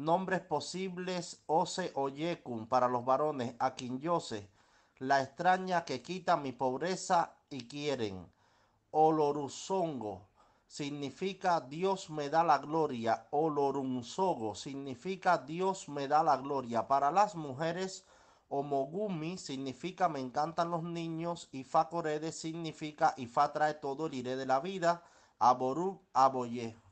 Nombres posibles Ose o para los varones, Aquinyose, la extraña que quita mi pobreza y quieren. Oloruzongo significa Dios me da la gloria. Olorunzogo significa Dios me da la gloria. Para las mujeres, Omogumi significa me encantan los niños y Fakorede significa y Fa trae todo el iré de la vida. Aboru Aboye.